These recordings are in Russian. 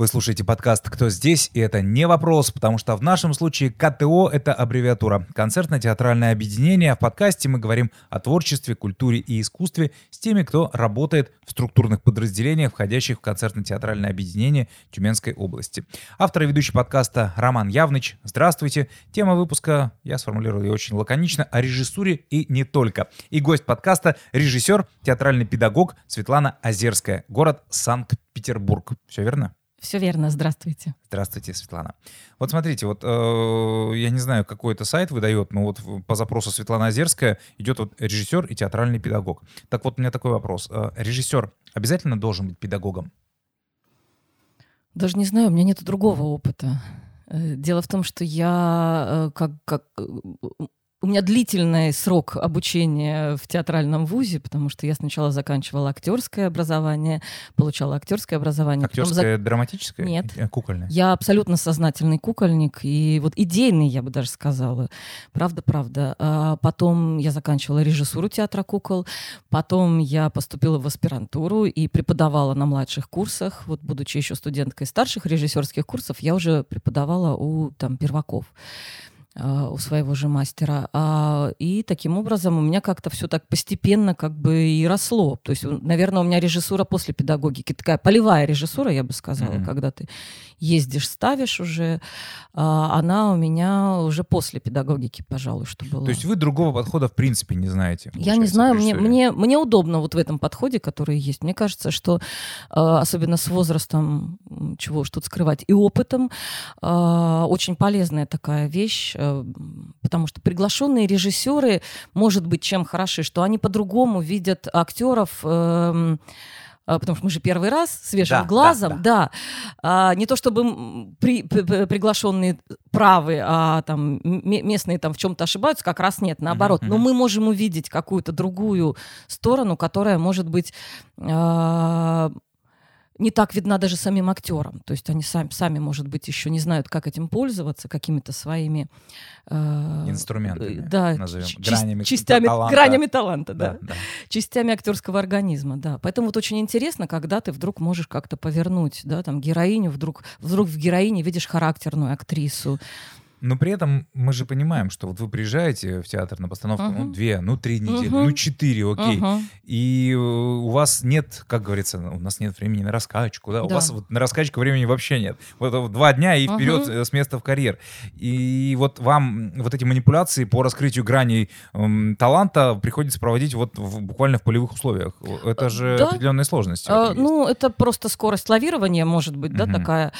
Вы слушаете подкаст «Кто здесь?» и это не вопрос, потому что в нашем случае КТО — это аббревиатура. Концертно-театральное объединение. В подкасте мы говорим о творчестве, культуре и искусстве с теми, кто работает в структурных подразделениях, входящих в концертно-театральное объединение Тюменской области. Автор и ведущий подкаста Роман Явныч. Здравствуйте. Тема выпуска, я сформулировал ее очень лаконично, о режиссуре и не только. И гость подкаста — режиссер, театральный педагог Светлана Озерская, город Санкт-Петербург. Все верно? Все верно, здравствуйте. Здравствуйте, Светлана. Вот смотрите, вот э, я не знаю, какой это сайт выдает, но вот по запросу Светлана Озерская идет вот режиссер и театральный педагог. Так вот, у меня такой вопрос. Э, режиссер обязательно должен быть педагогом? Даже не знаю, у меня нет другого опыта. Э, дело в том, что я э, как, как у меня длительный срок обучения в театральном вузе, потому что я сначала заканчивала актерское образование, получала актерское образование. Актерское, за... драматическое? Нет. Э, кукольное? Я абсолютно сознательный кукольник, и вот идейный, я бы даже сказала. Правда-правда. А потом я заканчивала режиссуру театра кукол, потом я поступила в аспирантуру и преподавала на младших курсах. Вот будучи еще студенткой старших режиссерских курсов, я уже преподавала у там перваков. А, у своего же мастера. А, и таким образом у меня как-то все так постепенно как бы и росло. То есть, наверное, у меня режиссура после педагогики, такая полевая режиссура, я бы сказала, mm-hmm. когда ты ездишь, ставишь уже. А, она у меня уже после педагогики, пожалуй, что было. То есть вы другого подхода в принципе не знаете? Я не знаю, мне, мне, мне удобно вот в этом подходе, который есть. Мне кажется, что особенно с возрастом, чего уж тут скрывать, и опытом, очень полезная такая вещь потому что приглашенные режиссеры, может быть, чем хороши, что они по-другому видят актеров. Э, э, потому что мы же первый раз свежим да, глазом, да, да. да. А, не то чтобы при, при, приглашенные правы, а там местные там в чем-то ошибаются, как раз нет, наоборот. Mm-hmm. Но мы можем увидеть какую-то другую сторону, которая может быть а, не так видна даже самим актерам. То есть они сами, сами, может быть, еще не знают, как этим пользоваться, какими-то своими... Э, Инструментами, э, да, назовем, гранями частями, таланта. Гранями таланта, да. да, да. Частями актерского организма, да. Поэтому вот очень интересно, когда ты вдруг можешь как-то повернуть, да, там, героиню, вдруг, вдруг в героине видишь характерную актрису, но при этом мы же понимаем, что вот вы приезжаете в театр на постановку, uh-huh. ну, две, ну, три недели, uh-huh. ну, четыре, окей. Uh-huh. И э, у вас нет, как говорится, у нас нет времени на раскачку, да? да. У вас вот на раскачку времени вообще нет. Вот, вот два дня и вперед uh-huh. с места в карьер. И вот вам вот эти манипуляции по раскрытию граней эм, таланта приходится проводить вот в, буквально в полевых условиях. Это же да. определенные сложности. А, ну, это просто скорость лавирования, может быть, uh-huh. да, такая.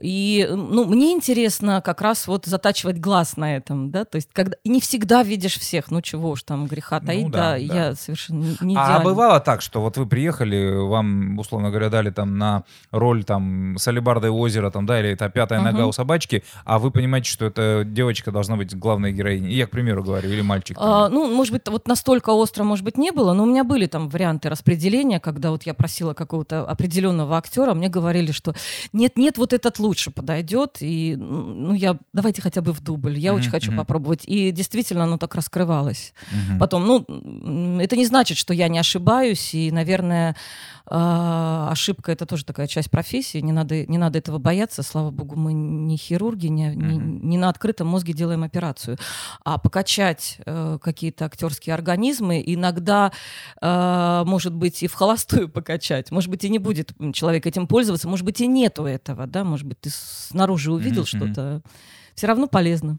И, ну, мне интересно как раз вот за затачивать глаз на этом, да, то есть когда не всегда видишь всех, ну чего уж там греха таить, ну, да, да, да, я совершенно не А бывало так, что вот вы приехали, вам, условно говоря, дали там на роль там Солибарда и озера, там, да, или это пятая uh-huh. нога у собачки, а вы понимаете, что эта девочка должна быть главной героиней, я, к примеру, говорю, или мальчик. А, ну, может быть, вот настолько остро, может быть, не было, но у меня были там варианты распределения, когда вот я просила какого-то определенного актера, мне говорили, что нет-нет, вот этот лучше подойдет, и, ну, я, давайте хотя хотя бы в дубль. Я mm-hmm. очень хочу mm-hmm. попробовать. И действительно оно так раскрывалось. Mm-hmm. Потом, ну, это не значит, что я не ошибаюсь. И, наверное, э, ошибка это тоже такая часть профессии. Не надо, не надо этого бояться. Слава богу, мы не хирурги, не, mm-hmm. не, не на открытом мозге делаем операцию. А покачать э, какие-то актерские организмы иногда, э, может быть, и в холостую покачать. Может быть, и не будет человек этим пользоваться. Может быть, и нету этого. Да? Может быть, ты снаружи увидел mm-hmm. что-то все равно полезно.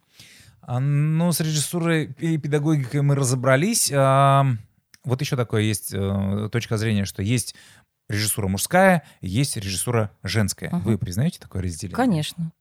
А, ну, с режиссурой и педагогикой мы разобрались. Вот еще такое есть а, точка зрения, что есть режиссура мужская, есть режиссура женская. Угу. Вы признаете такое разделение? Конечно.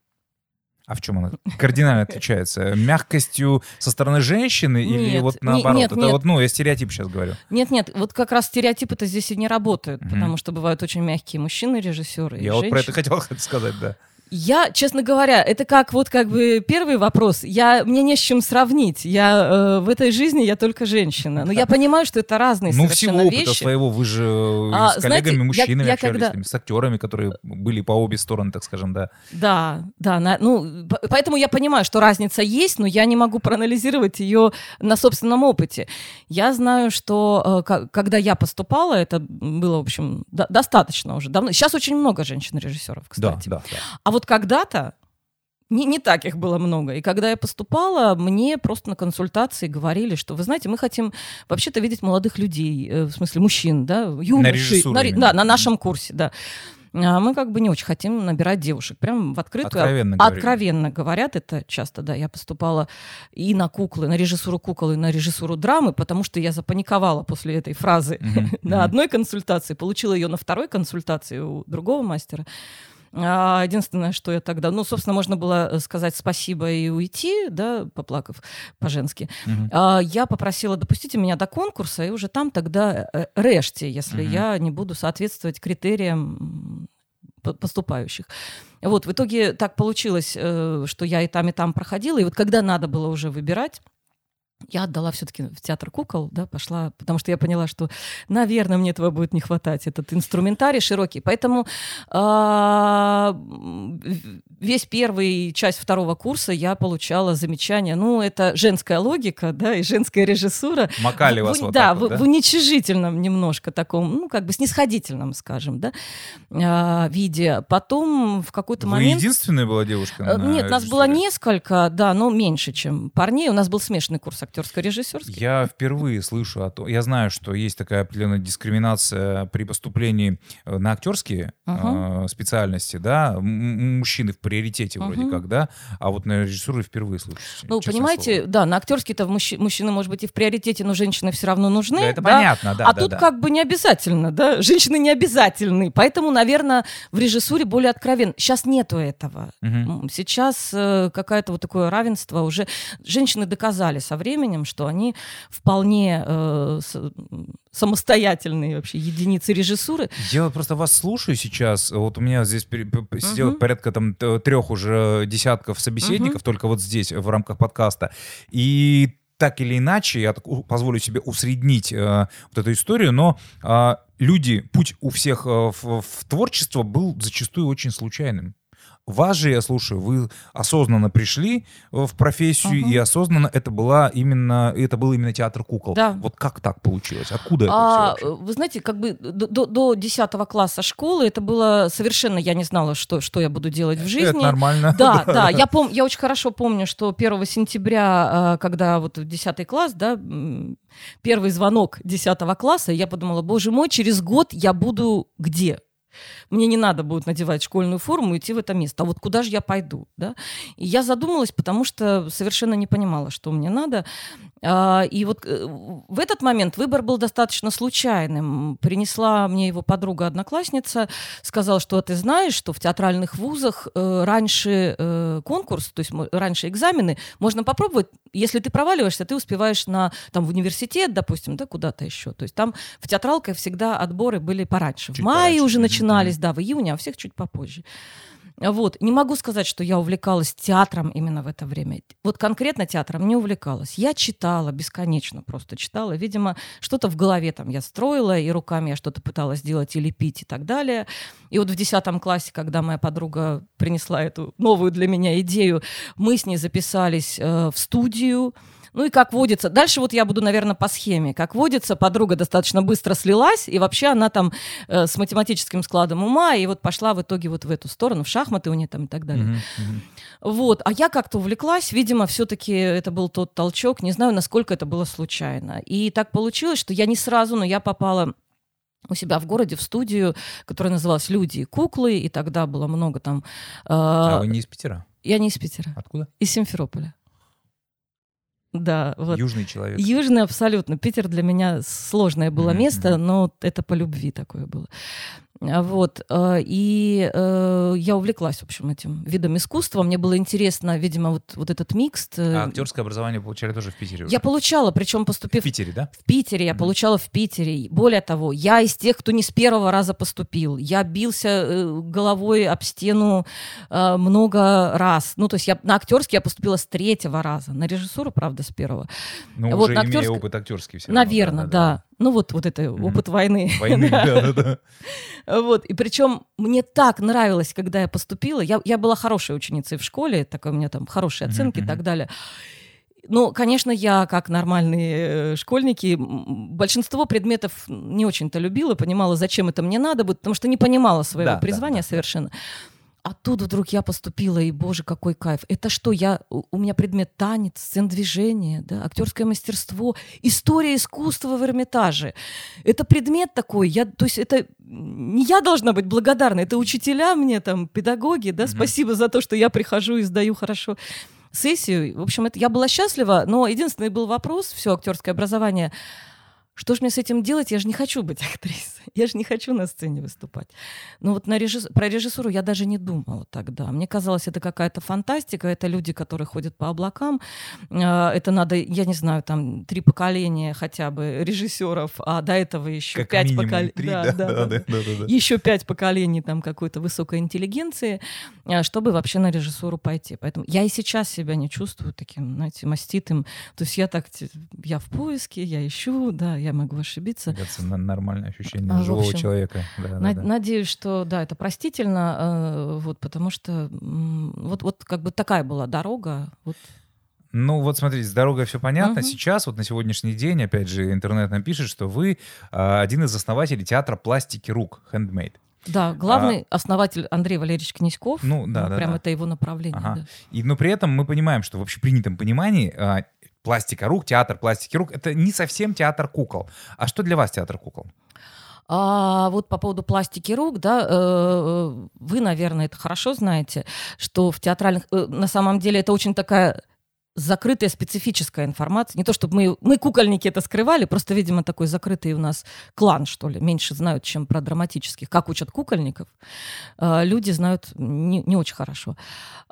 А в чем она кардинально отличается? Мягкостью со стороны женщины нет, или вот наоборот? Нет, это нет. вот, ну, я стереотип сейчас говорю. Нет, нет, вот как раз стереотипы-то здесь и не работают, угу. потому что бывают очень мягкие мужчины-режиссеры. Я вот про это хотел сказать, да. Я, честно говоря, это как вот как бы первый вопрос. Я, мне не с чем сравнить. Я э, в этой жизни я только женщина. Но я понимаю, что это разные Ну, совершенно всего вещи. опыта своего, вы же э, А, с коллегами, мужчинами я общались, когда- с актерами, которые были по обе стороны, так скажем, да. Да, да, на- ну, поэтому я понимаю, что разница есть, но я не могу проанализировать ее на собственном опыте. Я знаю, что э, когда я поступала, это было, в общем, до- достаточно уже давно. Сейчас очень много женщин-режиссеров, Да, кстати. да, да. А вот когда-то не, не так их было много. И когда я поступала, мне просто на консультации говорили, что, вы знаете, мы хотим вообще-то видеть молодых людей, э, в смысле мужчин, да, юношей. ре- именно. да, на нашем курсе, да. А мы как бы не очень хотим набирать девушек. Прям в открытую. Откровенно говорили. Откровенно говорят это часто, да. Я поступала и на куклы, на режиссуру кукол, и на режиссуру драмы, потому что я запаниковала после этой фразы Мгм, на одной консультации, получила ее на второй консультации у другого мастера. А, единственное, что я тогда, ну, собственно, можно было э, сказать спасибо и уйти, да, поплакав по-женски. А, я попросила, допустите меня до конкурса, и уже там тогда э, режьте, если Мгм. я не буду соответствовать критериям поступающих. Вот, в итоге так получилось, э, что я и там, и там проходила, и вот когда надо было уже выбирать, я отдала все-таки в театр кукол, да, пошла, потому что я поняла, что, наверное, мне этого будет не хватать, этот инструментарий широкий. Поэтому а, весь первый часть второго курса я получала замечания. Ну, это женская логика, да, и женская режиссура. Макали В- вас в- вот да, так вот, в, в уничижительном немножко таком, ну, как бы снисходительном, скажем, да, а, виде. Потом в какой-то Вы момент... единственная была девушка? Э, на Нет, нас было несколько, да, но меньше, чем парней. У нас был смешанный курс актерско-режиссерский. Я впервые слышу о том, я знаю, что есть такая определенная дискриминация при поступлении э, на актерские Ага. э, специальности, да, М- мужчины в приоритете вроде как, да, а вот на режиссуру впервые слышу. Ну, понимаете, слово. да, на актерский-то мужчи- мужчины, может быть, и в приоритете, но женщины все равно нужны. Да, это да? понятно, да, а да, тут да. как бы не обязательно, да, женщины не обязательны. Поэтому, наверное, в режиссуре более откровенно. Сейчас нету этого. Сейчас э, какое-то вот такое равенство уже. Женщины доказали со временем, что они вполне э, самостоятельные вообще единицы режиссуры. Я просто вас слушаю сейчас. Вот у меня здесь сидело Мгм. порядка там трех уже десятков собеседников только вот здесь в рамках подкаста. И так или иначе, я так позволю себе усреднить э, вот эту историю, но э, люди, путь у всех э, в, в творчество был зачастую очень случайным. Вас же, я слушаю, вы осознанно пришли э, в профессию, Ага. и осознанно это была именно, это был именно театр кукол. Да. Вот как так получилось? Откуда это А, все вообще? вы знаете, как бы до, до- до 10 класса школы это было совершенно, я не знала, что, что я буду делать в жизни. Это нормально. Да, да, я, пом- я очень хорошо помню, что 1 сентября, э, когда вот в 10 класс, да, первый звонок 10 класса, я подумала, боже мой, через год я буду где? Мне не надо будет надевать школьную форму и идти в это место. А вот куда же я пойду? Да? И я задумалась, потому что совершенно не понимала, что мне надо. А, И вот э, в этот момент выбор был достаточно случайным. Принесла мне его подруга-одноклассница, сказала, что «А ты знаешь, что в театральных вузах э, раньше э, конкурс, то есть раньше экзамены, можно попробовать. Если ты проваливаешься, ты успеваешь на, там, в университет, допустим, да, куда-то еще. То есть там в театралках всегда отборы были пораньше. Чуть в мае пораньше. уже Мгм, начинались, да, в июне, а у всех чуть попозже. Вот. Не могу сказать, что я увлекалась театром именно в это время. Вот конкретно театром не увлекалась. Я читала бесконечно, просто читала. Видимо, что-то в голове там я строила, и руками я что-то пыталась сделать и лепить и так далее. И вот в 10 классе, когда моя подруга принесла эту новую для меня идею, мы с ней записались э, в студию. Ну и как водится. Дальше вот я буду, наверное, по схеме. Как водится, подруга достаточно быстро слилась, и вообще она там э, с математическим складом ума, и вот пошла в итоге вот в эту сторону, в шахматы у нее там и так далее. Мгм. Вот, а я как-то увлеклась, видимо, все-таки это был тот толчок, не знаю, насколько это было случайно. И так получилось, что я не сразу, но я попала у себя в городе в студию, которая называлась «Люди и куклы», и тогда было много там... э, А вы не из Питера? Я не из Питера, Откуда? из Симферополя. Да, вот. Южный человек. Южный абсолютно. Питер для меня сложное было Мгм, место, но это по любви такое было. Вот. И я увлеклась, в общем, этим видом искусства. Мне было интересно, видимо, вот, вот этот микс. А актерское образование получали тоже в Питере? Я получала, причем поступив... В Питере, да? В Питере, я mm получала в Питере. Более того, я из тех, кто не с первого раза поступил. Я бился головой об стену много раз. Ну, то есть я на актерский я поступила с третьего раза. На режиссуру, правда, с первого. Ну, вот, уже на актерск... опыт актерский все Наверное, равно, да, да. да. Ну вот, вот это mm-hmm. опыт войны. Войны, да, да, да. Вот, и причем мне так нравилось, когда я поступила. Я, я была хорошей ученицей в школе, такой у меня там хорошие оценки mm-hmm. и так далее. Ну, конечно, я, как нормальные э, школьники, большинство предметов не очень-то любила, понимала, зачем это мне надо будет, потому что не понимала своего да, призвания да, да. совершенно. А тут вдруг я поступила, и, боже, какой кайф. Это что, я, у меня предмет танец, сцен движения, да, актерское мастерство, история искусства в Эрмитаже. Это предмет такой, я, то есть это не я должна быть благодарна, это учителя мне, там, педагоги, да, mm-hmm. спасибо за то, что я прихожу и сдаю хорошо сессию. В общем, это, я была счастлива, но единственный был вопрос, все актерское образование – что же мне с этим делать? Я же не хочу быть актрисой. Я же не хочу на сцене выступать. Но вот на режисс... про режиссуру я даже не думала тогда. Мне казалось, это какая-то фантастика, это люди, которые ходят по облакам. А, это надо, я не знаю, там три поколения хотя бы режиссеров, а до этого еще как пять поколений. Да, да, да, да, да, да, да. Еще пять поколений там какой-то высокой интеллигенции, а, чтобы вообще на режиссуру пойти. Поэтому я и сейчас себя не чувствую таким, знаете, маститым. То есть я так, я в поиске, я ищу, да, я я могу ошибиться. Это нормальное ощущение а, живого общем, человека. Да, над, да, да. Надеюсь, что да, это простительно, э, вот, потому что вот, вот как бы такая была дорога. Вот. Ну вот смотрите, с дорогой все понятно. Uh-huh. Сейчас, вот на сегодняшний день, опять же, интернет нам пишет, что вы э, один из основателей театра пластики рук, Handmade. Да, главный а, основатель Андрей Валерьевич Князьков. Ну, да, ну, да. Прям да. это его направление. Ага. Да. И, но при этом мы понимаем, что в общепринятом понимании а, пластика рук, театр пластики рук, это не совсем театр кукол. А что для вас театр кукол? А вот по поводу пластики рук, да, э, э, вы, наверное, это хорошо знаете, что в театральных, э, на самом деле, это очень такая закрытая специфическая информация. Не то, чтобы мы, мы кукольники это скрывали, просто, видимо, такой закрытый у нас клан, что ли. Меньше знают, чем про драматических. Как учат кукольников, люди знают не, не очень хорошо.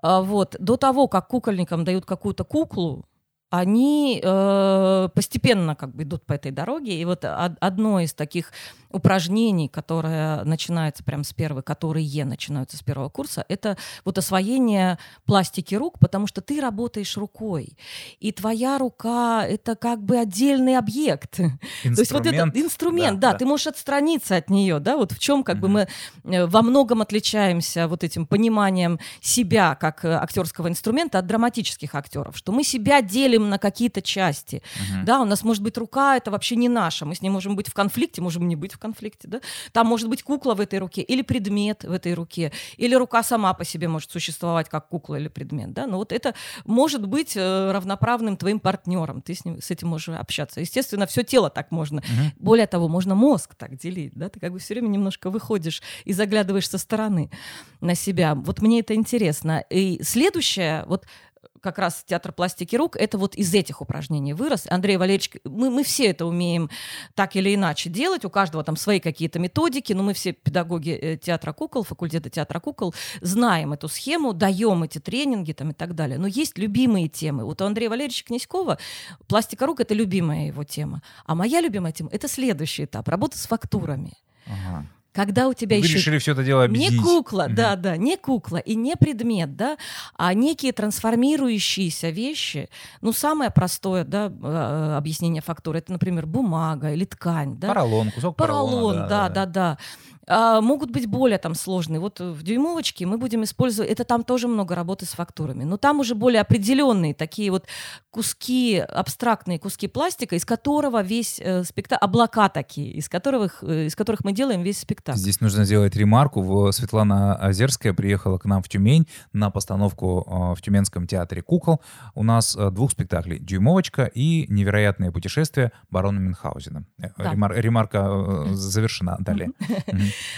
А вот. До того, как кукольникам дают какую-то куклу, они э, постепенно как бы идут по этой дороге. И вот одно из таких упражнений, которое начинается прямо с первого, которые начинаются с первого курса, это вот освоение пластики рук, потому что ты работаешь рукой, и твоя рука — это как бы отдельный объект. Инструмент. То есть вот этот инструмент, да, да, да, ты можешь отстраниться от нее, да, вот в чем как mm-hmm. бы мы э, во многом отличаемся вот этим пониманием себя как э, актерского инструмента от драматических актеров, что мы себя делим на какие-то части, mm-hmm. да, у нас может быть рука, это вообще не наша, мы с ней можем быть в конфликте, можем не быть в конфликте, да? Там может быть кукла в этой руке или предмет в этой руке, или рука сама по себе может существовать как кукла или предмет, да? Но вот это может быть э, равноправным твоим партнером, ты с, ним, с этим можешь общаться. Естественно, все тело так можно. Угу. Более того, можно мозг так делить, да? Ты как бы все время немножко выходишь и заглядываешь со стороны на себя. Вот мне это интересно. И следующее, вот как раз театр пластики рук, это вот из этих упражнений вырос. Андрей Валерьевич, мы, мы все это умеем так или иначе делать, у каждого там свои какие-то методики, но мы все педагоги э, театра кукол, факультета театра кукол, знаем эту схему, даем эти тренинги там и так далее. Но есть любимые темы. Вот у Андрея Валерьевича Князькова пластика рук — это любимая его тема. А моя любимая тема — это следующий этап, работа с фактурами. Ага. Когда у тебя Вы еще... решили все это дело объединить. Не кукла, угу. да, да, не кукла и не предмет, да, а некие трансформирующиеся вещи. Ну, самое простое, да, а, объяснение фактуры, это, например, бумага или ткань, да. Поролон, кусок поролона. Поролон, да, да, да. да а, могут быть более там сложные. Вот в дюймовочке мы будем использовать, это там тоже много работы с фактурами, но там уже более определенные такие вот куски, абстрактные куски пластика, из которого весь э, спектакль, облака такие, из которых, э, из которых мы делаем весь спектакль. Здесь нужно сделать ремарку. Светлана Озерская приехала к нам в Тюмень на постановку э, в Тюменском театре кукол. У нас э, двух спектаклей «Дюймовочка» и «Невероятное путешествие» барона Мюнхгаузена. Э, да. Ремар, ремарка э, завершена. Далее.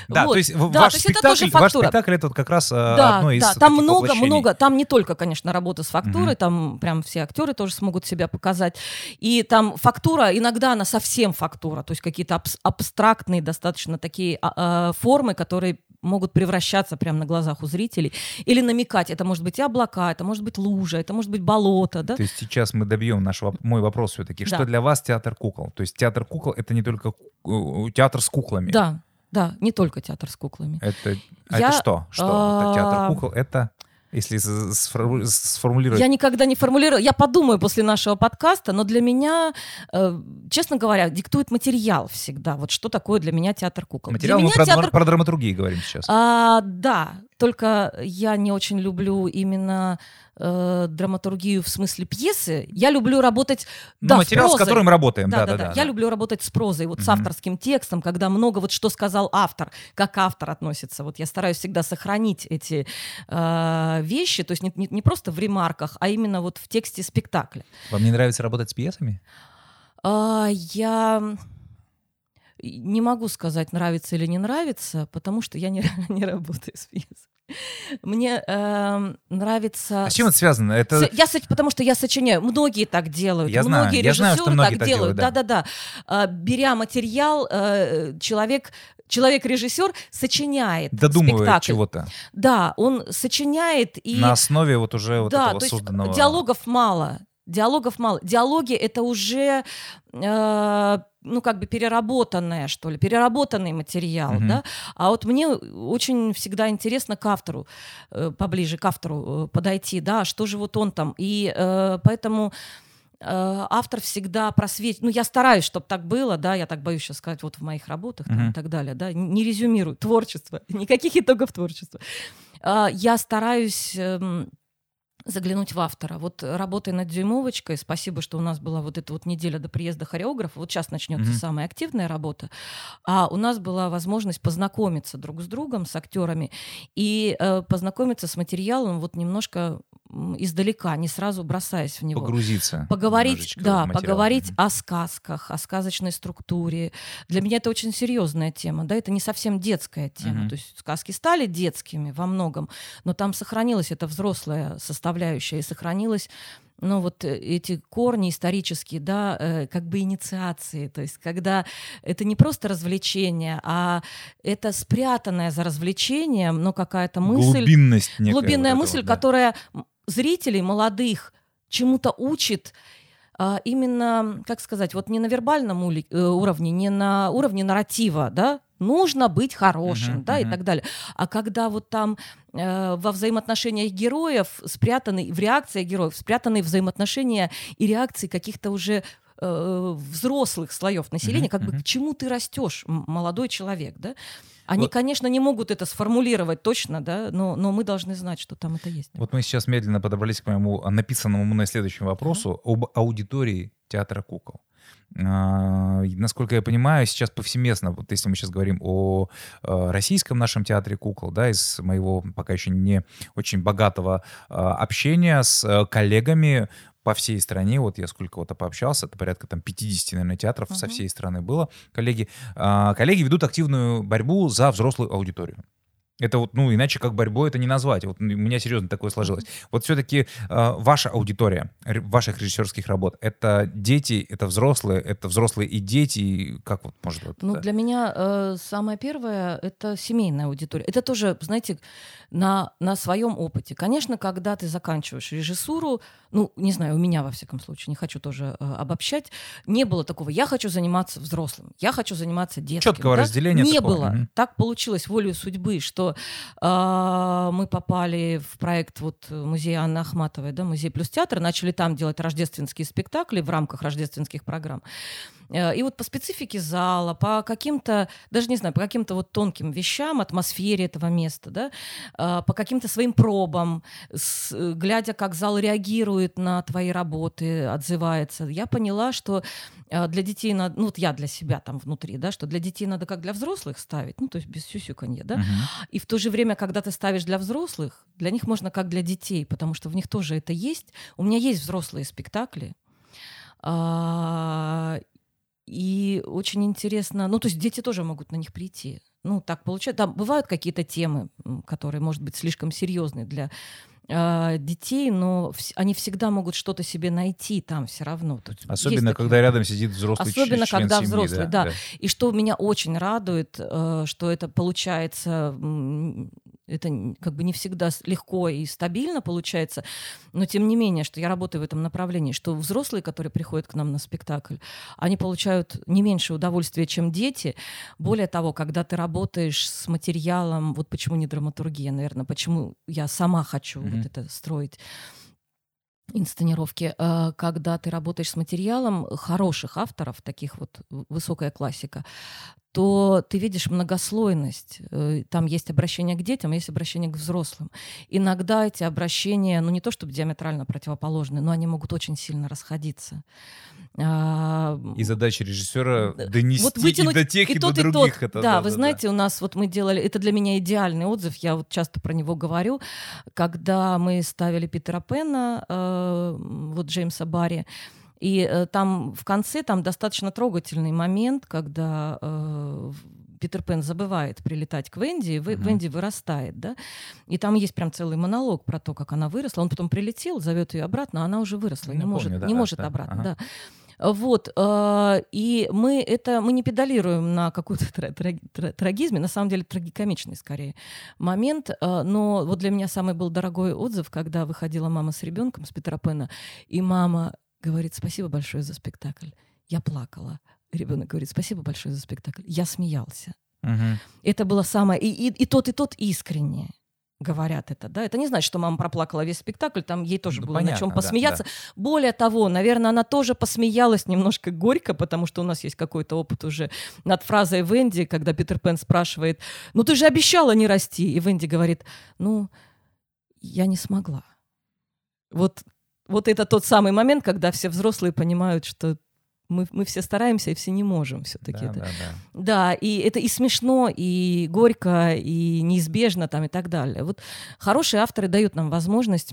Да, Вот. то есть Да, ваш то есть это спектакль, тоже ваш фактура. спектакль это как раз э, Да, одно из да, там много, много, там не только, конечно, работа с фактурой, Мгм. там прям все актеры тоже смогут себя показать. И там фактура, иногда она совсем фактура, то есть какие-то абс- абстрактные достаточно такие а, формы, которые могут превращаться прямо на глазах у зрителей или намекать. Это может быть и облака, это может быть лужа, это может быть болото, да? То есть сейчас мы добьем наш воп- мой вопрос все-таки. Что Да. для вас театр кукол? То есть театр кукол это не только э, театр с куклами. Да, да, не только театр с куклами. Это, а Я, это что? Что? Это театр а, кукол? Это, если сформулировать... Я никогда не формулирую. Я подумаю после нашего подкаста, но для меня, э, честно говоря, диктует материал всегда. Вот что такое для меня театр кукол. Материал для мы про, театр... про драматургию говорим сейчас. А, да, только я не очень люблю именно э, драматургию в смысле пьесы. Я люблю работать Ну, да, с материал, с прозой. которым мы работаем. Да, Да, да, да, да. да. Я люблю работать с прозой, вот с Мгм. авторским текстом, когда много вот что сказал автор, как автор относится. Вот я стараюсь всегда сохранить эти э, вещи, то есть не, не- не просто в ремарках, а именно вот в тексте спектакля. Вам не нравится работать с пьесами? А, я не могу сказать, нравится или не нравится, потому что я не, не работаю с пьесой. Мне эм, нравится... А с чем это связано? Это... Я, потому что я сочиняю. Многие так делают. Я знаю, многие я знаю, режиссеры что многие так так делают. делают, да. Да-да-да. А, беря материал, э, человек, человек-режиссер сочиняет Додумывает спектакль. чего-то Да, он сочиняет и на основе вот уже вот да, этого то созданного... диалогов мало. Диалогов мало. Диалоги это уже э, ну как бы переработанное что ли, переработанный материал, Мгм. да. А вот мне очень всегда интересно к автору э, поближе к автору э, подойти, да, что же вот он там. И э, поэтому э, автор всегда просветит. Ну, я стараюсь, чтобы так было, да, я так боюсь сейчас сказать, вот в моих работах там, Мгм. и так далее, да, не резюмирую творчество, никаких итогов творчества. А, Я стараюсь эм, заглянуть в автора. Вот э, работая над «Дюймовочкой», спасибо, что у нас была вот эта вот неделя до приезда хореографа, вот сейчас начнется Мгм. самая активная работа, а у нас была возможность познакомиться друг с другом, с актерами, и э, познакомиться с материалом вот немножко издалека, не сразу бросаясь в него. Погрузиться. Поговорить, да, поговорить Мгм. о сказках, о сказочной структуре. Для меня это очень серьезная тема, да, это не совсем детская тема. Мгм. То есть сказки стали детскими во многом, но там сохранилась эта взрослая составляющая и сохранилась ну вот э, эти корни исторические, да, э, как бы инициации, то есть когда это не просто развлечение, а это спрятанная за развлечением, но какая-то мысль, Глубинность некая глубинная вот мысль, вот, да. которая зрителей молодых чему-то учит а, именно, как сказать, вот не на вербальном э, уровне, не на уровне нарратива, да, нужно быть хорошим, Мгм, да, и мгм. так далее. А когда вот там э, во взаимоотношениях героев спрятаны, в реакциях героев спрятаны взаимоотношения и реакции каких-то уже э, взрослых слоев населения, Мгм, как бы мгм. к чему ты растешь, молодой человек, да? Они, Вот. конечно, не могут это сформулировать точно, да, но, но мы должны знать, что там это есть. Вот мы сейчас медленно подобрались к моему а, написанному мной следующему вопросу об аудитории театра кукол. А, Насколько я понимаю, сейчас повсеместно, вот если мы сейчас говорим о э, российском нашем театре кукол, да, из моего пока еще не очень богатого а, общения с коллегами по всей стране, вот я сколько вот пообщался, это порядка там 50, наверное, театров со Мгм. всей страны было, коллеги, а, коллеги ведут активную борьбу за взрослую аудиторию. Это вот, ну, иначе как борьбой это не назвать. Вот у меня серьезно такое сложилось. Вот все-таки ваша аудитория ваших режиссерских работ, это дети, это взрослые, это взрослые и дети, и как вот может вот Ну, это? для меня э, самое первое это семейная аудитория. Это тоже, знаете, на, на своем опыте. Конечно, когда ты заканчиваешь режиссуру, ну, не знаю, у меня во всяком случае, не хочу тоже э, обобщать, не было такого. Я хочу заниматься взрослым, я хочу заниматься детским. Четкого да? разделения Не такого, было. мгм. Так получилось волею судьбы, что э, мы попали в проект вот музея Анны Ахматовой, да, музей плюс театр, начали там делать рождественские спектакли в рамках рождественских программ. Э, И вот по специфике зала, по каким-то, даже не знаю, по каким-то вот тонким вещам, атмосфере этого места, да, э, по каким-то своим пробам, с- э, глядя, как зал реагирует на твои работы, отзывается, я поняла, что для детей надо, ну вот я для себя там внутри, да, что для детей надо как для взрослых ставить, ну то есть без сюсюканья, да, Мгм. и в то же время, когда ты ставишь для взрослых, для них можно как для детей, потому что в них тоже это есть. У меня есть взрослые спектакли. А, И очень интересно, ну, то есть дети тоже могут на них прийти. Ну, так получается. Там бывают какие-то темы, которые, может быть, слишком серьезные для э, детей, но они всегда могут что-то себе найти там все равно. Тут Особенно, есть когда такие- рядом сидит взрослый Особенно, член когда семьи, взрослый, да. И что меня очень радует, э, что это получается, это как бы не всегда легко и стабильно получается, но тем не менее, что я работаю в этом направлении, что взрослые, которые приходят к нам на спектакль, они получают не меньше удовольствия, чем дети. Более того, когда ты работаешь с материалом, вот почему не драматургия, наверное, почему я сама хочу Мгм. вот это строить инсценировки, э, когда ты работаешь с материалом хороших авторов, таких вот высокая классика, то ты видишь многослойность. Э, Там есть обращение к детям, есть обращение к взрослым. Иногда эти обращения, ну не то чтобы диаметрально противоположны, но они могут очень сильно расходиться. А, И задача режиссера донести вот вытянуть и до тех, и, и до тот, и других. тот. Это, да, вы знаете, у нас вот мы делали, это для меня идеальный отзыв, я вот часто про него говорю, когда мы ставили Питера Пена, э, вот Джеймса Барри, и э, там в конце там достаточно трогательный момент, когда э, Питер Пен забывает прилетать к Венди, и Мгм. Венди вырастает, да, и там есть прям целый монолог про то, как она выросла. Он потом прилетел, зовет ее обратно, а она уже выросла, Я не помню, может, да, не да, может да, обратно, ага. да. Вот, э, и мы это мы не педалируем на какой-то тра- тра- тра- трагизме, на самом деле трагикомичный скорее момент, э, но вот для меня самый был дорогой отзыв, когда выходила мама с ребенком с Питера Пэна, и мама говорит спасибо большое за спектакль, я плакала, ребенок говорит спасибо большое за спектакль, я смеялся. Мгм. Это было самое и, и, и тот и тот искренне говорят это, да, это не значит, что мама проплакала весь спектакль, там ей тоже Ну, было на понятно, чем да, посмеяться. Более того, наверное, она тоже посмеялась немножко горько, потому что у нас есть какой-то опыт уже над фразой Венди, когда Питер Пен спрашивает, ну ты же обещала не расти, и Венди говорит, ну я не смогла. Вот, вот это тот самый момент, когда все взрослые понимают, что мы, мы все стараемся и все не можем все-таки. Да, это да, да. да, и это и смешно, и горько, и неизбежно там и так далее. Вот хорошие авторы дают нам возможность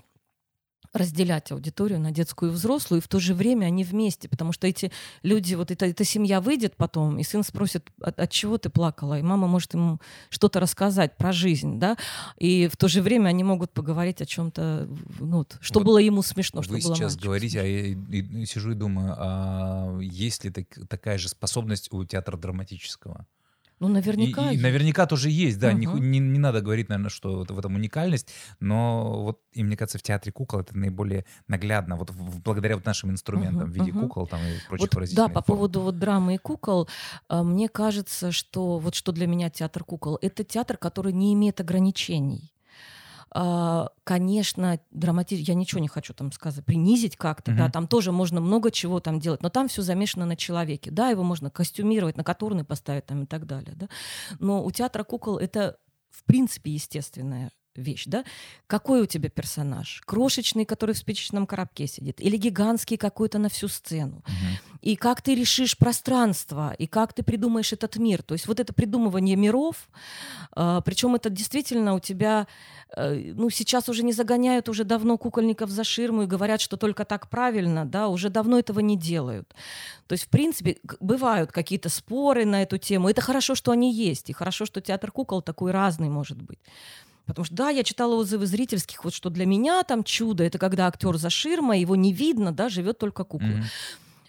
разделять аудиторию на детскую и взрослую, и в то же время они вместе, потому что эти люди, вот эта, эта семья выйдет потом, и сын спросит, от, от чего ты плакала, и мама может ему что-то рассказать про жизнь, да, и в то же время они могут поговорить о чем-то, ну, вот, что Вот было ему смешно, что Вы было сейчас говорите, а я и- и сижу и думаю, а есть ли так- такая же способность у театра драматического? Ну, И, наверняка. и есть. наверняка тоже есть, да. Не, ху- Мгм. не, не надо говорить, наверное, что в этом уникальность, но вот, и мне кажется, в театре кукол это наиболее наглядно, вот в- благодаря вот нашим инструментам Мгм, в виде мгм. кукол там и прочих Вот, да, выразительных по форм. поводу вот драмы и кукол, а, мне кажется, что вот что для меня театр кукол, это театр, который не имеет ограничений. А, Конечно, драмати... я ничего не хочу там сказать, принизить как-то, да, Мгм. там тоже можно много чего там делать, но там все замешано на человеке, да, его можно костюмировать, на катурны поставить там и так далее, да. Но у театра кукол это в принципе естественная вещь, да? Какой у тебя персонаж? Крошечный, который в спичечном коробке сидит, или гигантский какой-то на всю сцену? Мгм. и как ты решишь пространство, и как ты придумаешь этот мир. То есть вот это придумывание миров, причем это действительно у тебя, э, ну сейчас уже не загоняют уже давно кукольников за ширму и говорят, что только так правильно, да, уже давно этого не делают. То есть в принципе бывают какие-то споры на эту тему. Это хорошо, что они есть, и хорошо, что театр кукол такой разный может быть. Потому что, да, я читала отзывы зрительских, вот что для меня там чудо, это когда актер за ширмой, его не видно, да, живет только кукла.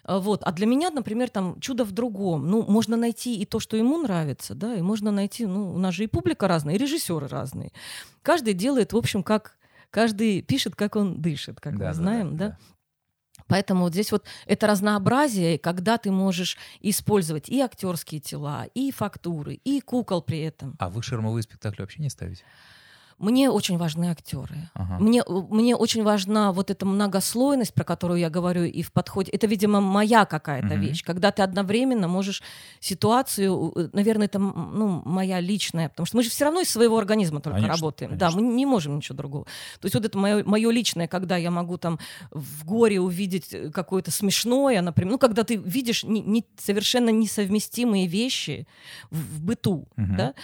А, Вот. А для меня, например, там чудо в другом. Ну, можно найти и то, что ему нравится, да, и можно найти, ну, у нас же и публика разная, и режиссеры разные. Каждый делает, в общем, как каждый пишет, как он дышит, как Да, мы да, знаем, да. Поэтому вот здесь вот это разнообразие, когда ты можешь использовать и актерские тела, и фактуры, и кукол при этом. А вы ширмовые спектакли вообще не ставите? Мне очень важны актеры. Ага. Мне, мне очень важна вот эта многослойность, про которую я говорю и в подходе. Это, видимо, моя какая-то Мгм. вещь, когда ты одновременно можешь ситуацию, э, наверное, это ну, моя личная, потому что мы же все равно из своего организма только Конечно, работаем. Да, конечно. мы не можем ничего другого. То есть вот это мое, мое личное, когда я могу там в горе увидеть э, какое-то смешное, например, ну, когда ты видишь не- не- совершенно несовместимые вещи в, в быту, Мгм. да,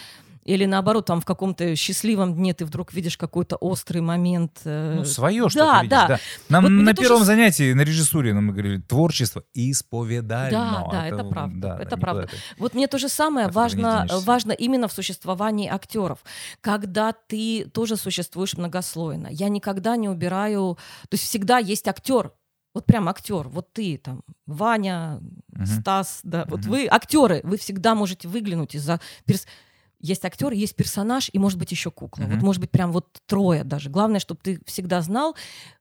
Или наоборот, там в каком-то счастливом дне ты вдруг видишь какой-то острый момент. э, Ну, свое да, что-то видишь, да. да. Нам Вот на тоже первом с- занятии на режиссуре нам говорили творчество исповедально. Да, да, это правда, да, это правда. ты- Вот мне то же самое От важно, важно именно в существовании актеров, когда ты тоже существуешь многослойно. Я никогда не убираю, то есть всегда есть актер, вот прям актер, вот ты там, Ваня, Мгм. Стас, да, вот Мгм. вы актеры, вы всегда можете выглянуть из-за перс- есть актер, есть персонаж и может быть еще кукла. Вот Мгм. может быть прям вот трое даже. Главное, чтобы ты всегда знал,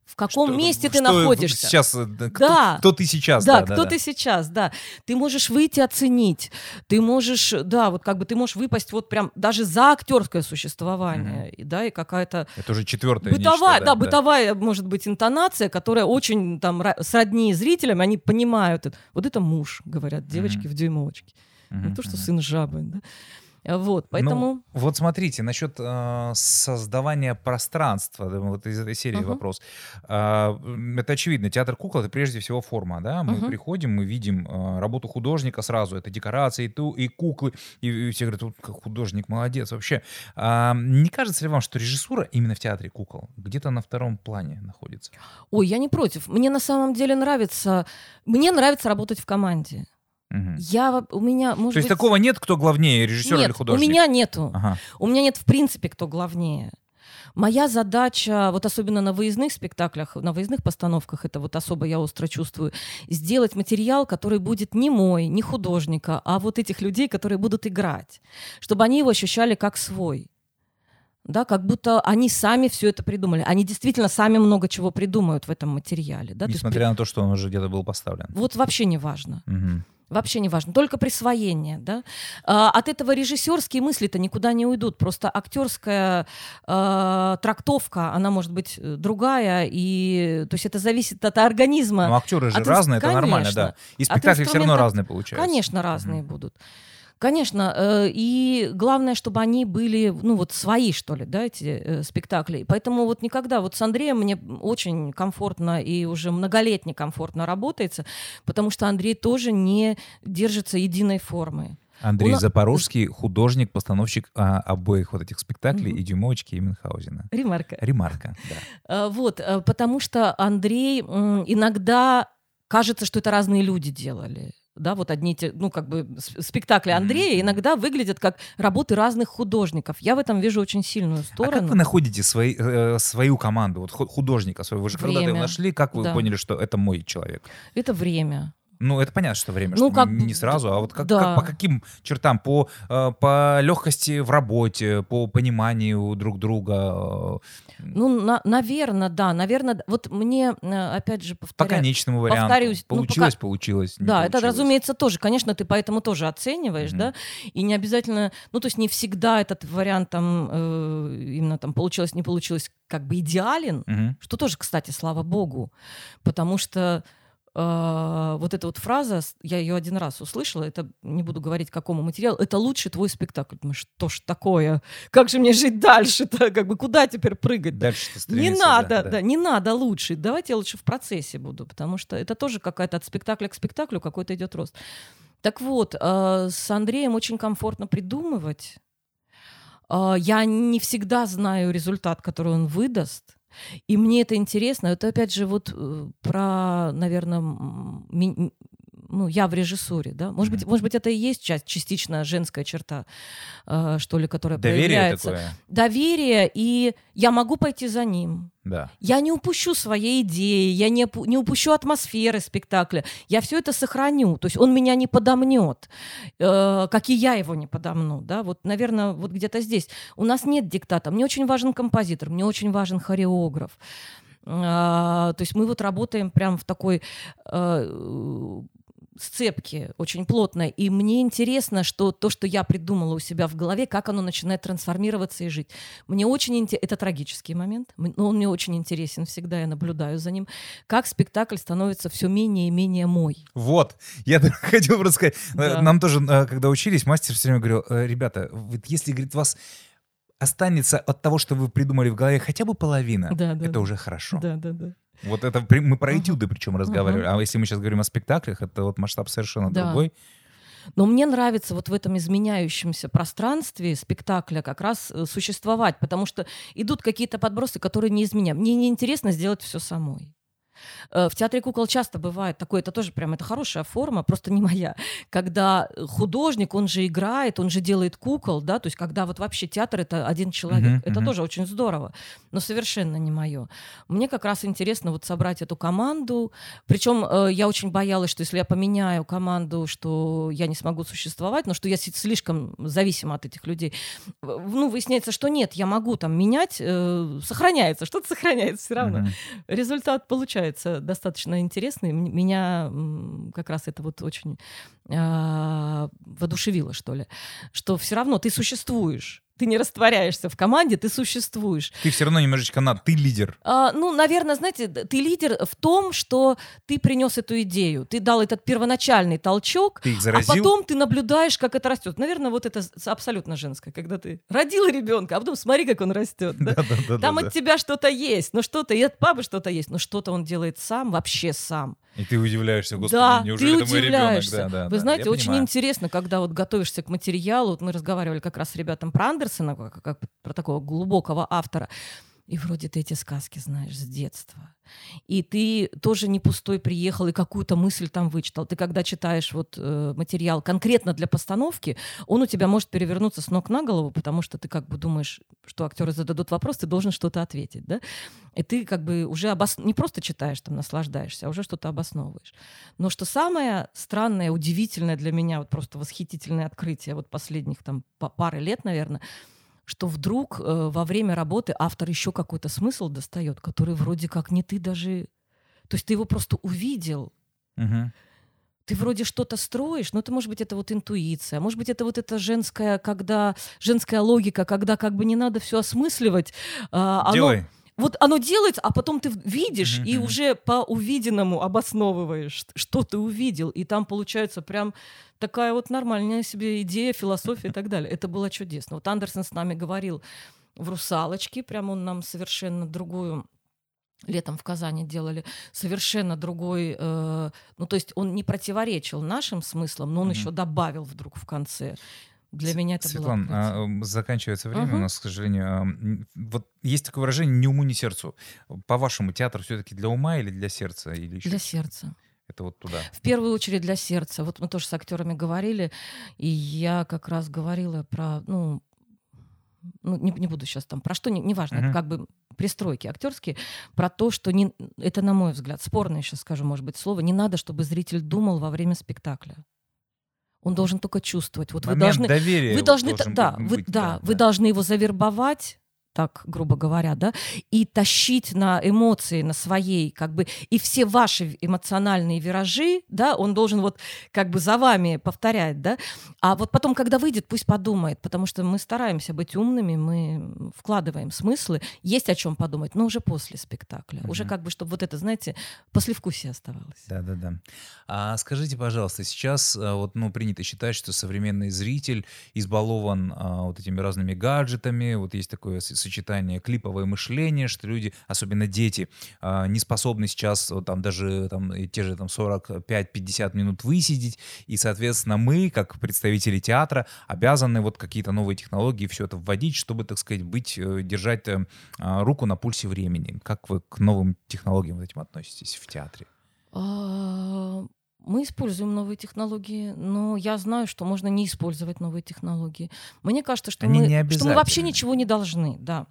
в каком Что- месте ты что находишься. Сейчас, э, да, кто, Да. кто ты сейчас? Да, да, да, кто да. ты сейчас, да. Ты можешь выйти оценить, ты можешь, да, вот как бы ты можешь выпасть вот прям даже за актерское существование, и, да, и какая-то Это уже четвертое бытовая, нечто, да, бытовая, может быть, интонация, которая очень там сродни зрителям, они понимают это. Вот это муж, говорят девочки Мгм. в дюймовочке, Мгм, не то, что сын жабы, да. А Вот, поэтому... Ну, вот смотрите, насчет э, создавания пространства, вот из этой серии Мгм. вопрос. М, это очевидно, театр кукол это прежде всего форма, да? Мы Мгм. приходим, мы видим э, работу художника сразу, это декорации, и, ту, и куклы, и, и все говорят, вот художник, молодец вообще. А, не кажется ли вам, что режиссура именно в театре кукол где-то на втором плане находится? Ой, я не против. Мне на самом деле нравится... Мне нравится работать в команде. Я... У меня, может То есть быть... такого нет, кто главнее, режиссер нет, или художник? у меня нету. Ага. У меня нет в принципе кто главнее. Моя задача, вот особенно на выездных спектаклях, на выездных постановках, это вот особо я остро чувствую, сделать материал, который будет не мой, не художника, а вот этих людей, которые будут играть, чтобы они его ощущали как свой. Да, как будто они сами все это придумали. Они действительно сами много чего придумают в этом материале. Да? То есть Несмотря на то, что он уже где-то был поставлен. Вот вообще не важно. Мгм. Вообще не важно, только присвоение, да. А, от этого режиссерские мысли-то никуда не уйдут. Просто актерская э, трактовка, она может быть э, другая, и то есть это зависит от организма. Ну, актеры же От разные, это нормально, да. И спектакли все равно разные получаются. Конечно, разные Мгм. будут. Конечно, э, и главное, чтобы они были, ну вот свои, что ли, да, эти э, спектакли. Поэтому вот никогда, вот с Андреем мне очень комфортно и уже многолетне комфортно работается, потому что Андрей тоже не держится единой формы. Андрей на- Запорожский, художник, постановщик а, обоих вот этих спектаклей Мгм. и «Дюймовочки», и «Мюнхгаузена». Ремарка. Ремарка, да. Э, Вот, потому что Андрей иногда кажется, что это разные люди делали. Да, вот одни те, ну, как бы спектакли. Андрея иногда выглядят как работы разных художников. Я в этом вижу очень сильную А как сторону. вы находите свои, э, свою команду, вот ху- художника своего? Вы же когда-то его нашли, как вы Да. поняли, что это мой человек? Это время. Ну, это понятно, что время, Ну, что как не сразу, а вот как, да. как- по каким чертам? По, э, по легкости в работе, по пониманию друг друга, э, Ну, наверное, да, наверное. Вот мне, э, опять же, по повторяю. конечному варианту. повторюсь, ну, Получилось, пока- получилось. Да, это, получилось. разумеется, тоже. Конечно, ты поэтому тоже оцениваешь, Мгм. да, и не обязательно, ну, то есть не всегда этот вариант там э, именно там получилось, не получилось, как бы идеален, Мгм. что тоже, кстати, слава богу, потому что э, вот эта вот фраза, я ее один раз услышала, это не буду говорить какому материалу, это лучший твой спектакль. Думаю, что ж такое? Как же мне жить дальше-то? Как бы куда теперь прыгать? Дальше-то Не надо, да, да, да. не надо лучше. Давайте я лучше в процессе буду, потому что это тоже какая-то от спектакля к спектаклю какой-то идет рост. Так вот, э, с Андреем очень комфортно придумывать. Э, я не всегда знаю результат, который он выдаст. И мне это интересно. Это опять же вот э, про, наверное, ну, я в режиссуре, да. Может быть, может быть, это и есть часть, частично женская черта, э, что ли, которая Доверие проявляется. такое, Доверие, и я могу пойти за ним. да. Я не упущу своей идеи, я не, не упущу атмосферы спектакля. Я все это сохраню. То есть он меня не подомнет, э, как и я его не подомну. Да? Вот, наверное, вот где-то здесь. У нас нет диктата. Мне очень важен композитор, мне очень важен хореограф. А, то есть мы вот работаем прям в такой э, сцепке очень плотной. И мне интересно, что то, что я придумала у себя в голове, как оно начинает трансформироваться и жить. Мне очень интересно, это трагический момент, но он мне очень интересен всегда, я наблюдаю за ним, как спектакль становится все менее и менее мой. Вот, я хотел просто сказать, э, Да. нам тоже, э, когда учились, мастер все время говорил, «Э, ребята, вот если, говорит, вас останется от того, что вы придумали в голове хотя бы половина, Да, да, это да. уже хорошо. Да, да, да. Вот это мы про этюды причем разговаривали. А если мы сейчас говорим о спектаклях, это вот масштаб совершенно другой. Но мне нравится вот в этом изменяющемся пространстве спектакля как раз э, существовать, потому что идут какие-то подбросы, которые не изменяют. Мне неинтересно сделать все самой. Э, в театре кукол часто бывает такое, это тоже прям, это хорошая форма, просто не моя, когда художник, он же играет, он же делает кукол, да, то есть когда вот вообще театр это один человек, uh-huh, это uh-huh. тоже очень здорово, но совершенно не мое. Мне как раз интересно вот собрать эту команду, причем э, я очень боялась, что если я поменяю команду, что я не смогу существовать, но что я слишком зависима от этих людей. Ну, выясняется, что нет, я могу там менять, э, сохраняется, что-то сохраняется все равно. Uh-huh. Результат получается получается достаточно интересный. Меня как раз это вот очень э, воодушевило, что ли, что все равно ты существуешь ты не растворяешься в команде, ты существуешь. Ты все равно немножечко на, ты лидер. А, ну, наверное, знаете, ты лидер в том, что ты принес эту идею, ты дал этот первоначальный толчок, ты их заразил? а потом ты наблюдаешь, как это растет. Наверное, вот это абсолютно женское, когда ты родила ребенка, а потом смотри, как он растет. Да? Да, да, Там от тебя что-то есть, но что-то, и от папы что-то есть, но что-то он делает сам, вообще сам. И ты удивляешься, господи, да, неужели ты это мой ребенок? Да, да, Вы да, знаете, очень понимаю. интересно, когда вот готовишься к материалу, вот мы разговаривали как раз с ребятам про Андерсона, как, как про такого глубокого автора, и вроде ты эти сказки знаешь с детства. И ты тоже не пустой приехал и какую-то мысль там вычитал. Ты когда читаешь вот э, материал конкретно для постановки, он у тебя может перевернуться с ног на голову, потому что ты как бы думаешь, что актеры зададут вопрос, ты должен что-то ответить, да? И ты как бы уже обос... не просто читаешь, там, наслаждаешься, а уже что-то обосновываешь. Но что самое странное, удивительное для меня, вот просто восхитительное открытие вот последних там пары лет, наверное, что вдруг э, во время работы автор еще какой-то смысл достает, который вроде как не ты даже... То есть ты его просто увидел. Угу. Ты вроде что-то строишь, но это может быть это вот интуиция, может быть это вот эта женская, когда женская логика, когда как бы не надо все осмысливать. А, Делай. Вот оно делается, а потом ты видишь mm-hmm. и уже по увиденному обосновываешь, что ты увидел, и там получается прям такая вот нормальная себе идея, философия и так далее. Это было чудесно. Вот Андерсон с нами говорил в «Русалочке», прям он нам совершенно другую летом в Казани делали совершенно другой, э, ну то есть он не противоречил нашим смыслам, но он mm-hmm. еще добавил вдруг в конце. Для меня это Светлана, было а, заканчивается время угу. у нас, к сожалению. Вот есть такое выражение «ни уму, ни сердцу». По-вашему, театр все-таки для ума или для сердца? Или еще? Для сердца. Это вот туда. В первую очередь для сердца. Вот мы тоже с актерами говорили, и я как раз говорила про, ну, ну не, не буду сейчас там, про что, неважно, не, не это как бы пристройки актерские, про то, что не, это, на мой взгляд, спорное сейчас скажу, может быть, слово, не надо, чтобы зритель думал во время спектакля. Он должен только чувствовать. Вот Момент вы должны, доверия вы должны, да, быть, вы, да, да, вы должны его завербовать так грубо говоря, да, и тащить на эмоции, на своей, как бы, и все ваши эмоциональные виражи, да, он должен вот как бы за вами повторять, да, а вот потом, когда выйдет, пусть подумает, потому что мы стараемся быть умными, мы вкладываем смыслы, есть о чем подумать, но уже после спектакля, mm-hmm. уже как бы, чтобы вот это, знаете, послевкусие оставалось. Да-да-да. А скажите, пожалуйста, сейчас э, вот, ну, принято считать, что современный зритель избалован а, вот этими разными гаджетами, вот есть такое сочетание клиповое мышление, что люди, особенно дети, а, не способны сейчас там даже там, те же там 45-50 минут высидеть, и, соответственно, мы, как представители театра, обязаны вот какие-то новые технологии все это вводить, чтобы, так сказать, быть, э, держать э, а, руку на пульсе времени. Как вы к новым технологиям этим относитесь в театре? Мы используем новые технологии, но я знаю, что можно не использовать новые технологии. Мне кажется, что, Они мы, что мы вообще ничего не должны. Да.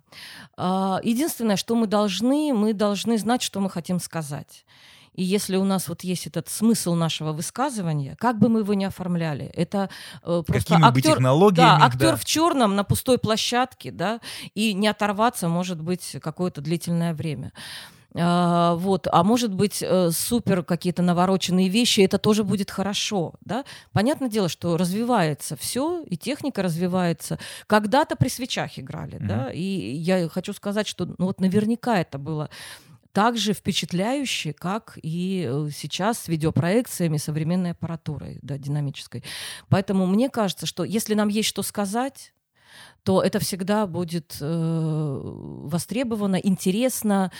А, единственное, что мы должны, мы должны знать, что мы хотим сказать. И если у нас вот есть этот смысл нашего высказывания, как бы мы его ни оформляли, это э, просто Какими актер, технологиями, да, актер да. в черном на пустой площадке, да, и не оторваться может быть какое-то длительное время. А, вот, а может быть э, супер какие-то навороченные вещи, это тоже будет хорошо, да. Понятное дело, что развивается все, и техника развивается. Когда-то при свечах играли, mm-hmm. да, и я хочу сказать, что ну, вот наверняка это было так же впечатляюще, как и э, сейчас с видеопроекциями, современной аппаратурой да, динамической. Поэтому мне кажется, что если нам есть что сказать, то это всегда будет э, востребовано, интересно.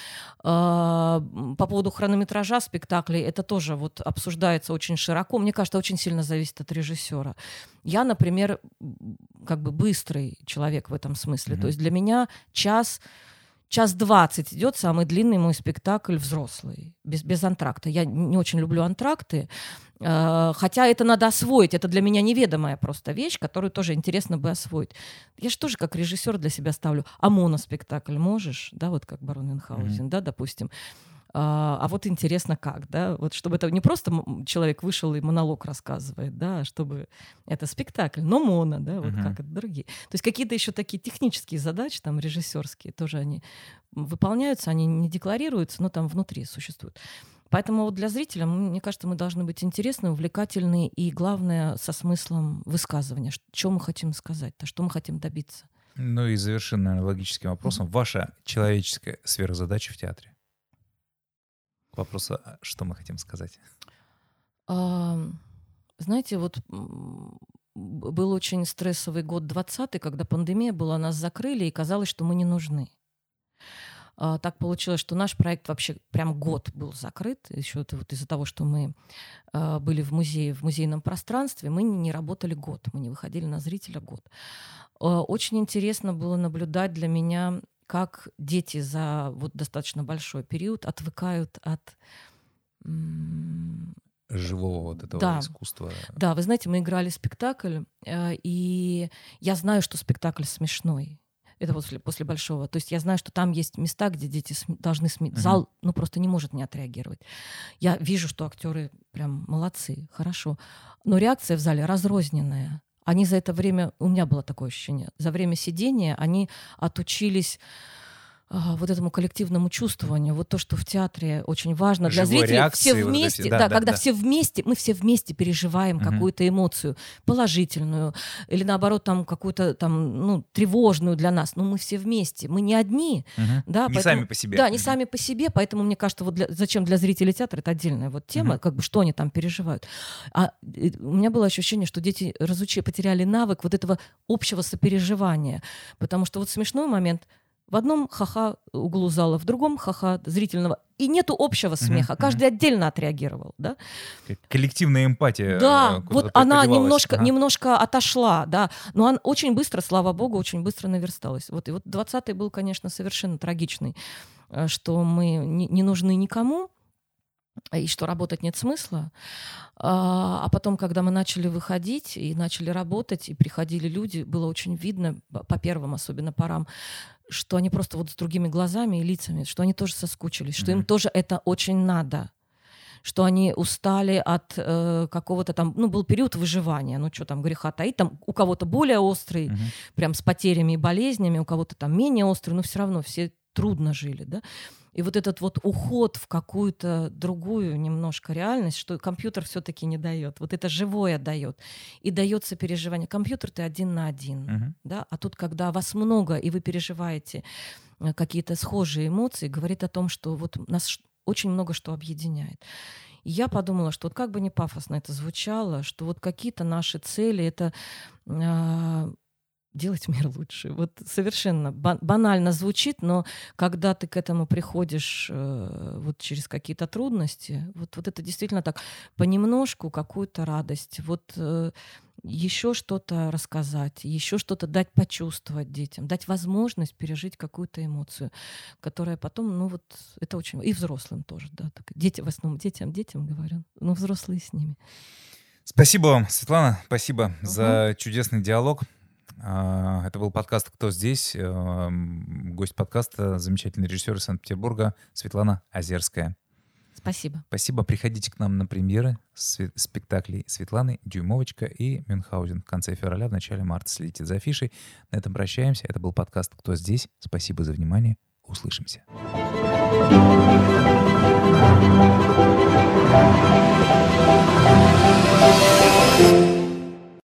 Э, по поводу хронометража спектаклей это тоже вот обсуждается очень широко. Мне кажется, очень сильно зависит от режиссера. Я, например, как бы быстрый человек в этом смысле. Mm-hmm. То есть для меня час час двадцать идет самый длинный мой спектакль взрослый, без, без антракта. Я не очень люблю антракты, э, хотя это надо освоить. Это для меня неведомая просто вещь, которую тоже интересно бы освоить. Я же тоже как режиссер для себя ставлю. А моноспектакль можешь, да, вот как барон Мюнхгаузен, mm-hmm. да, допустим. А, а вот интересно как, да, вот чтобы это не просто человек вышел и монолог рассказывает, да, а чтобы это спектакль, но моно, да, вот uh-huh. как это другие. То есть какие-то еще такие технические задачи, там режиссерские, тоже они выполняются, они не декларируются, но там внутри существуют. Поэтому вот для зрителя, мне кажется, мы должны быть интересны, увлекательны и, главное, со смыслом высказывания. Что мы хотим сказать, -то, что мы хотим добиться. Ну и завершим, наверное, логическим вопросом. Ваша человеческая сфера задачи в театре? К вопросу, а что мы хотим сказать? А, знаете, вот был очень стрессовый год 20 когда пандемия была, нас закрыли, и казалось, что мы не нужны. А, так получилось, что наш проект вообще прям год был закрыт. Еще это вот из-за того, что мы а, были в музее, в музейном пространстве, мы не работали год, мы не выходили на зрителя год. А, очень интересно было наблюдать для меня как дети за вот достаточно большой период отвыкают от живого вот этого да. искусства. Да, вы знаете, мы играли спектакль, э, и я знаю, что спектакль смешной. Это после, после большого. То есть я знаю, что там есть места, где дети см- должны сме- uh-huh. Зал, ну, просто не может не отреагировать. Я вижу, что актеры прям молодцы, хорошо. Но реакция в зале разрозненная. Они за это время, у меня было такое ощущение, за время сидения они отучились вот этому коллективному чувствованию, вот то, что в театре очень важно для Живой зрителей, все вместе, вот да, да, да, когда да. все вместе, мы все вместе переживаем угу. какую-то эмоцию положительную или наоборот там какую-то там ну тревожную для нас, но мы все вместе, мы не одни, угу. да, не поэтому, сами по себе, да, не сами по себе, поэтому мне кажется, вот для, зачем для зрителей театра это отдельная вот тема, угу. как бы что они там переживают. А у меня было ощущение, что дети разучили, потеряли навык вот этого общего сопереживания, потому что вот смешной момент в одном ха-ха углу зала, в другом ха-ха зрительного. И нету общего смеха. Mm-hmm. Каждый отдельно отреагировал. Да? Коллективная эмпатия. Да, э, вот она немножко, ага. немножко отошла. Да. Но она очень быстро, слава богу, очень быстро наверсталась. Вот, и вот 20-й был, конечно, совершенно трагичный, э, что мы не, не нужны никому, и что работать нет смысла. А, а потом, когда мы начали выходить и начали работать, и приходили люди, было очень видно, по первым особенно порам, что они просто вот с другими глазами и лицами, что они тоже соскучились, что mm-hmm. им тоже это очень надо что они устали от э, какого-то там, ну, был период выживания, ну, что там греха таить, там у кого-то более острый, uh-huh. прям с потерями и болезнями, у кого-то там менее острый, но все равно все трудно жили, да. И вот этот вот уход в какую-то другую немножко реальность, что компьютер все-таки не дает. Вот это живое дает. И дается переживание. Компьютер ты один на один. Uh-huh. Да? А тут, когда вас много, и вы переживаете э, какие-то схожие эмоции, говорит о том, что вот нас очень много что объединяет. И я подумала, что вот как бы не пафосно это звучало, что вот какие-то наши цели это э, делать мир лучше. Вот совершенно банально звучит, но когда ты к этому приходишь э, вот через какие-то трудности, вот, вот это действительно так, понемножку какую-то радость, вот э, еще что-то рассказать, еще что-то дать почувствовать детям, дать возможность пережить какую-то эмоцию, которая потом, ну вот, это очень... И взрослым тоже, да. Так, дети, в основном детям, детям говорю, но взрослые с ними. Спасибо вам, Светлана, спасибо угу. за чудесный диалог. А, это был подкаст «Кто здесь?». Эм, гость подкаста – замечательный режиссер из Санкт-Петербурга Светлана Озерская. Спасибо. Спасибо. Приходите к нам на премьеры спектаклей Светланы Дюймовочка и Мюнхгаузен в конце февраля, в начале марта. Следите за афишей. На этом прощаемся. Это был подкаст «Кто здесь?». Спасибо за внимание. Услышимся.